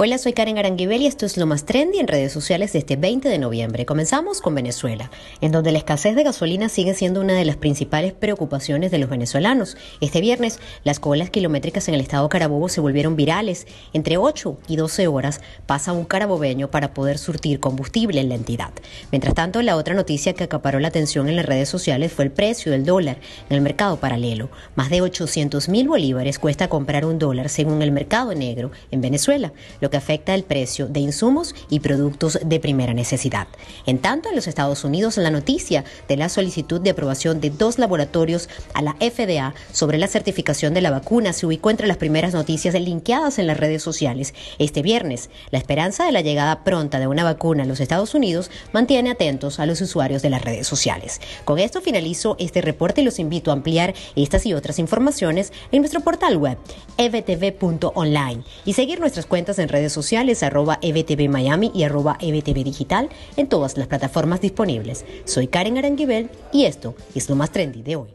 Hola, soy Karen Aranguibel y esto es lo más trendy en redes sociales de este 20 de noviembre. Comenzamos con Venezuela, en donde la escasez de gasolina sigue siendo una de las principales preocupaciones de los venezolanos. Este viernes, las colas kilométricas en el estado Carabobo se volvieron virales. Entre 8 y 12 horas pasa un carabobeño para poder surtir combustible en la entidad. Mientras tanto, la otra noticia que acaparó la atención en las redes sociales fue el precio del dólar en el mercado paralelo. Más de 800 mil bolívares cuesta comprar un dólar según el mercado negro en Venezuela lo que afecta el precio de insumos y productos de primera necesidad. En tanto, en los Estados Unidos, la noticia de la solicitud de aprobación de dos laboratorios a la FDA sobre la certificación de la vacuna se ubicó entre las primeras noticias linkeadas en las redes sociales. Este viernes, la esperanza de la llegada pronta de una vacuna a los Estados Unidos mantiene atentos a los usuarios de las redes sociales. Con esto finalizo este reporte y los invito a ampliar estas y otras informaciones en nuestro portal web evtv.online y seguir nuestras cuentas en redes sociales arroba EBTV Miami y arroba EBTV Digital en todas las plataformas disponibles. Soy Karen Aranguibel y esto es lo más trendy de hoy.